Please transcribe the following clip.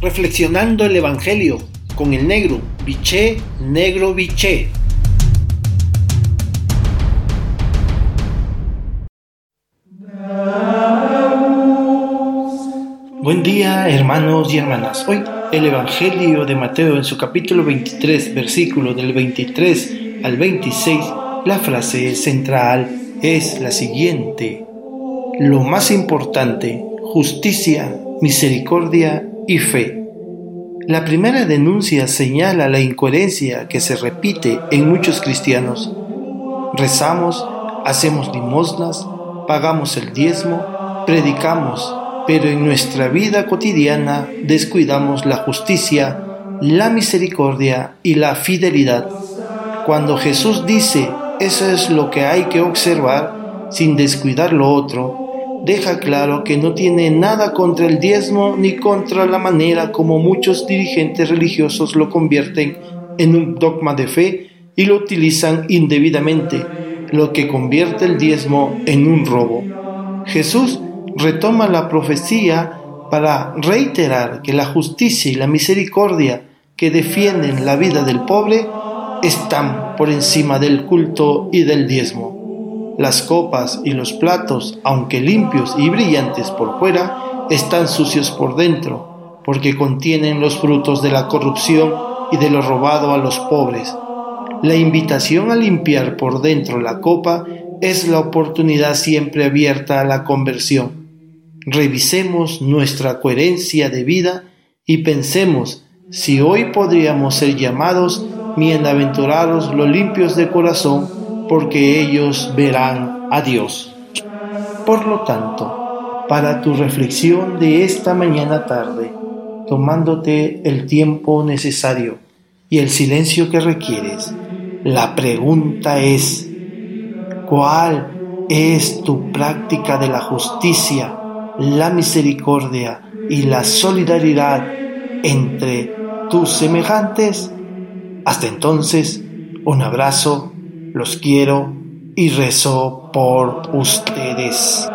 reflexionando el Evangelio con el negro, biché, negro, biché. Buen día hermanos y hermanas. Hoy el Evangelio de Mateo en su capítulo 23, versículo del 23 al 26, la frase central es la siguiente. Lo más importante, justicia, misericordia y fe. La primera denuncia señala la incoherencia que se repite en muchos cristianos. Rezamos, hacemos limosnas, pagamos el diezmo, predicamos, pero en nuestra vida cotidiana descuidamos la justicia, la misericordia y la fidelidad. Cuando Jesús dice, eso es lo que hay que observar sin descuidar lo otro, deja claro que no tiene nada contra el diezmo ni contra la manera como muchos dirigentes religiosos lo convierten en un dogma de fe y lo utilizan indebidamente, lo que convierte el diezmo en un robo. Jesús retoma la profecía para reiterar que la justicia y la misericordia que defienden la vida del pobre están por encima del culto y del diezmo. Las copas y los platos, aunque limpios y brillantes por fuera, están sucios por dentro, porque contienen los frutos de la corrupción y de lo robado a los pobres. La invitación a limpiar por dentro la copa es la oportunidad siempre abierta a la conversión. Revisemos nuestra coherencia de vida y pensemos si hoy podríamos ser llamados bienaventurados los limpios de corazón, porque ellos verán a Dios. Por lo tanto, para tu reflexión de esta mañana tarde, tomándote el tiempo necesario y el silencio que requieres, la pregunta es, ¿cuál es tu práctica de la justicia, la misericordia y la solidaridad entre tus semejantes? Hasta entonces, un abrazo los quiero y rezo por ustedes.